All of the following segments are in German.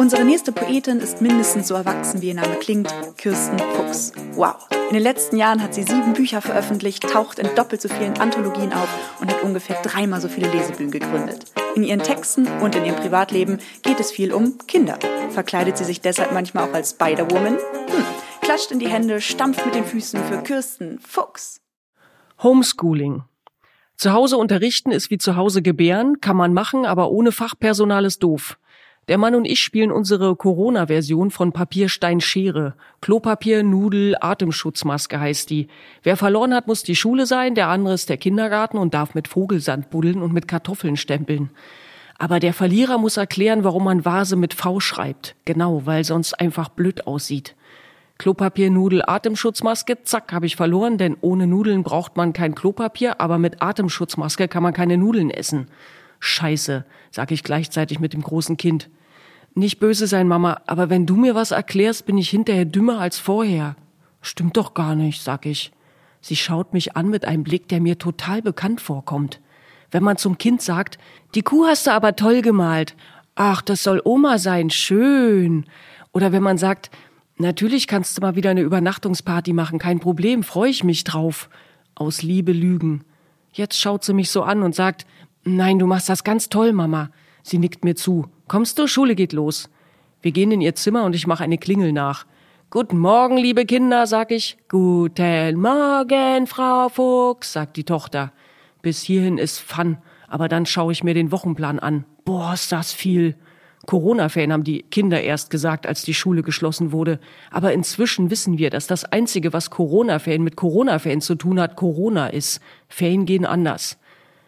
Unsere nächste Poetin ist mindestens so erwachsen, wie ihr Name klingt, Kirsten Fuchs. Wow. In den letzten Jahren hat sie sieben Bücher veröffentlicht, taucht in doppelt so vielen Anthologien auf und hat ungefähr dreimal so viele Lesebühnen gegründet. In ihren Texten und in ihrem Privatleben geht es viel um Kinder. Verkleidet sie sich deshalb manchmal auch als Spider-Woman? Hm. Klatscht in die Hände, stampft mit den Füßen für Kirsten Fuchs. Homeschooling. Zu Hause unterrichten ist wie zu Hause gebären, kann man machen, aber ohne Fachpersonal ist doof. Der Mann und ich spielen unsere Corona-Version von Papierstein Schere. Klopapier, Nudel, Atemschutzmaske heißt die. Wer verloren hat, muss die Schule sein, der andere ist der Kindergarten und darf mit Vogelsand buddeln und mit Kartoffeln stempeln. Aber der Verlierer muss erklären, warum man Vase mit V schreibt. Genau, weil sonst einfach blöd aussieht. Klopapier, Nudel, Atemschutzmaske, zack, habe ich verloren, denn ohne Nudeln braucht man kein Klopapier, aber mit Atemschutzmaske kann man keine Nudeln essen. Scheiße, sag ich gleichzeitig mit dem großen Kind. Nicht böse sein, Mama, aber wenn du mir was erklärst, bin ich hinterher dümmer als vorher. Stimmt doch gar nicht, sag ich. Sie schaut mich an mit einem Blick, der mir total bekannt vorkommt. Wenn man zum Kind sagt, die Kuh hast du aber toll gemalt. Ach, das soll Oma sein, schön. Oder wenn man sagt, natürlich kannst du mal wieder eine Übernachtungsparty machen, kein Problem, freue ich mich drauf. Aus Liebe lügen. Jetzt schaut sie mich so an und sagt, nein, du machst das ganz toll, Mama. Sie nickt mir zu. Kommst du? Schule geht los. Wir gehen in ihr Zimmer und ich mache eine Klingel nach. Guten Morgen, liebe Kinder, sag ich. Guten Morgen, Frau Fuchs, sagt die Tochter. Bis hierhin ist Fun, aber dann schaue ich mir den Wochenplan an. Boah, ist das viel. Corona-Fan haben die Kinder erst gesagt, als die Schule geschlossen wurde. Aber inzwischen wissen wir, dass das Einzige, was Corona-Fan mit Corona-Fan zu tun hat, Corona ist. Ferien gehen anders.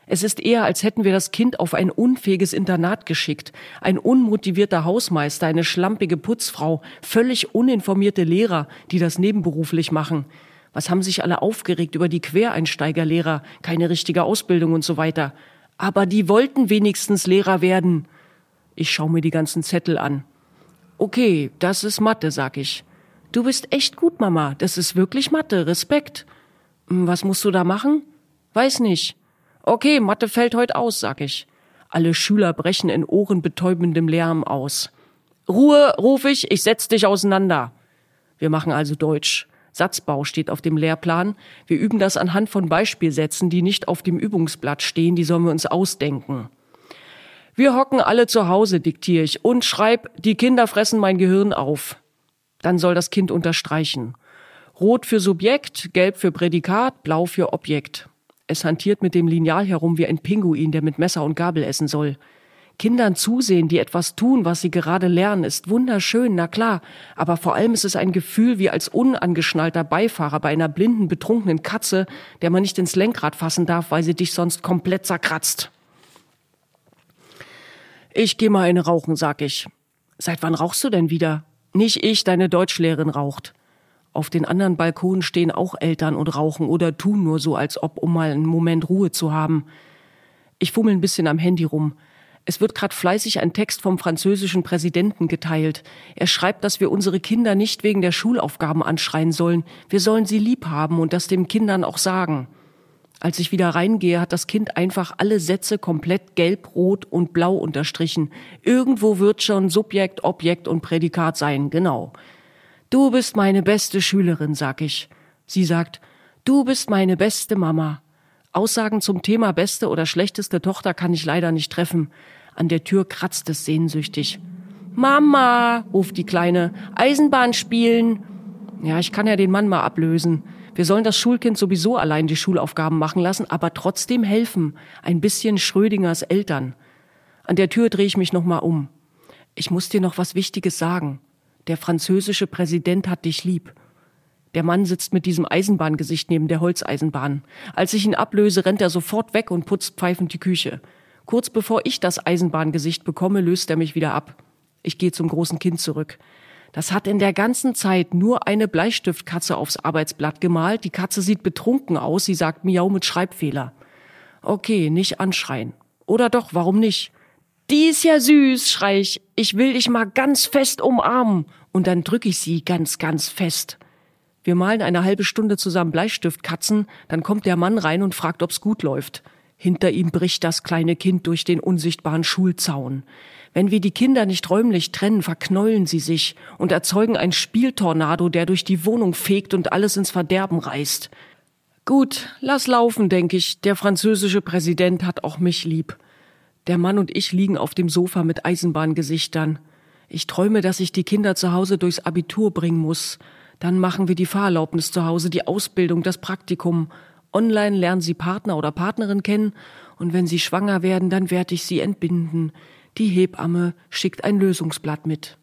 Es ist eher, als hätten wir das Kind auf ein unfähiges Internat geschickt. Ein unmotivierter Hausmeister, eine schlampige Putzfrau, völlig uninformierte Lehrer, die das nebenberuflich machen. Was haben sich alle aufgeregt über die Quereinsteigerlehrer, keine richtige Ausbildung und so weiter. Aber die wollten wenigstens Lehrer werden. Ich schaue mir die ganzen Zettel an. Okay, das ist Mathe, sag ich. Du bist echt gut, Mama. Das ist wirklich Mathe. Respekt. Hm, was musst du da machen? Weiß nicht. Okay, Mathe fällt heute aus, sag ich. Alle Schüler brechen in ohrenbetäubendem Lärm aus. Ruhe, ruf ich, ich setz dich auseinander. Wir machen also Deutsch. Satzbau steht auf dem Lehrplan. Wir üben das anhand von Beispielsätzen, die nicht auf dem Übungsblatt stehen, die sollen wir uns ausdenken. Wir hocken alle zu Hause, diktiere ich, und schreib, die Kinder fressen mein Gehirn auf. Dann soll das Kind unterstreichen. Rot für Subjekt, gelb für Prädikat, blau für Objekt. Es hantiert mit dem Lineal herum wie ein Pinguin, der mit Messer und Gabel essen soll. Kindern zusehen, die etwas tun, was sie gerade lernen, ist wunderschön, na klar, aber vor allem ist es ein Gefühl wie als unangeschnallter Beifahrer bei einer blinden, betrunkenen Katze, der man nicht ins Lenkrad fassen darf, weil sie dich sonst komplett zerkratzt. Ich geh mal eine rauchen, sag ich. Seit wann rauchst du denn wieder? Nicht ich, deine Deutschlehrerin raucht. Auf den anderen Balkonen stehen auch Eltern und rauchen oder tun nur so, als ob, um mal einen Moment Ruhe zu haben. Ich fummel ein bisschen am Handy rum. Es wird gerade fleißig ein Text vom französischen Präsidenten geteilt. Er schreibt, dass wir unsere Kinder nicht wegen der Schulaufgaben anschreien sollen. Wir sollen sie lieb haben und das den Kindern auch sagen. Als ich wieder reingehe, hat das Kind einfach alle Sätze komplett gelb, rot und blau unterstrichen. Irgendwo wird schon Subjekt, Objekt und Prädikat sein, genau. Du bist meine beste Schülerin, sag ich. Sie sagt, du bist meine beste Mama. Aussagen zum Thema beste oder schlechteste Tochter kann ich leider nicht treffen. An der Tür kratzt es sehnsüchtig. Mama, ruft die Kleine, Eisenbahn spielen. Ja, ich kann ja den Mann mal ablösen. Wir sollen das Schulkind sowieso allein die Schulaufgaben machen lassen, aber trotzdem helfen. Ein bisschen Schrödingers Eltern. An der Tür drehe ich mich nochmal um. Ich muss dir noch was Wichtiges sagen. Der französische Präsident hat dich lieb. Der Mann sitzt mit diesem Eisenbahngesicht neben der Holzeisenbahn. Als ich ihn ablöse, rennt er sofort weg und putzt pfeifend die Küche. Kurz bevor ich das Eisenbahngesicht bekomme, löst er mich wieder ab. Ich gehe zum großen Kind zurück. Das hat in der ganzen Zeit nur eine Bleistiftkatze aufs Arbeitsblatt gemalt. Die Katze sieht betrunken aus. Sie sagt Miau mit Schreibfehler. Okay, nicht anschreien. Oder doch, warum nicht? Die ist ja süß, schrei ich. Ich will dich mal ganz fest umarmen. Und dann drück ich sie ganz, ganz fest. Wir malen eine halbe Stunde zusammen Bleistiftkatzen, dann kommt der Mann rein und fragt, ob's gut läuft. Hinter ihm bricht das kleine Kind durch den unsichtbaren Schulzaun. Wenn wir die Kinder nicht räumlich trennen, verknäulen sie sich und erzeugen ein Spieltornado, der durch die Wohnung fegt und alles ins Verderben reißt. Gut, lass laufen, denke ich. Der französische Präsident hat auch mich lieb. Der Mann und ich liegen auf dem Sofa mit Eisenbahngesichtern. Ich träume, dass ich die Kinder zu Hause durchs Abitur bringen muss. Dann machen wir die Fahrerlaubnis zu Hause, die Ausbildung, das Praktikum. Online lernen sie Partner oder Partnerin kennen und wenn sie schwanger werden, dann werde ich sie entbinden. Die Hebamme schickt ein Lösungsblatt mit.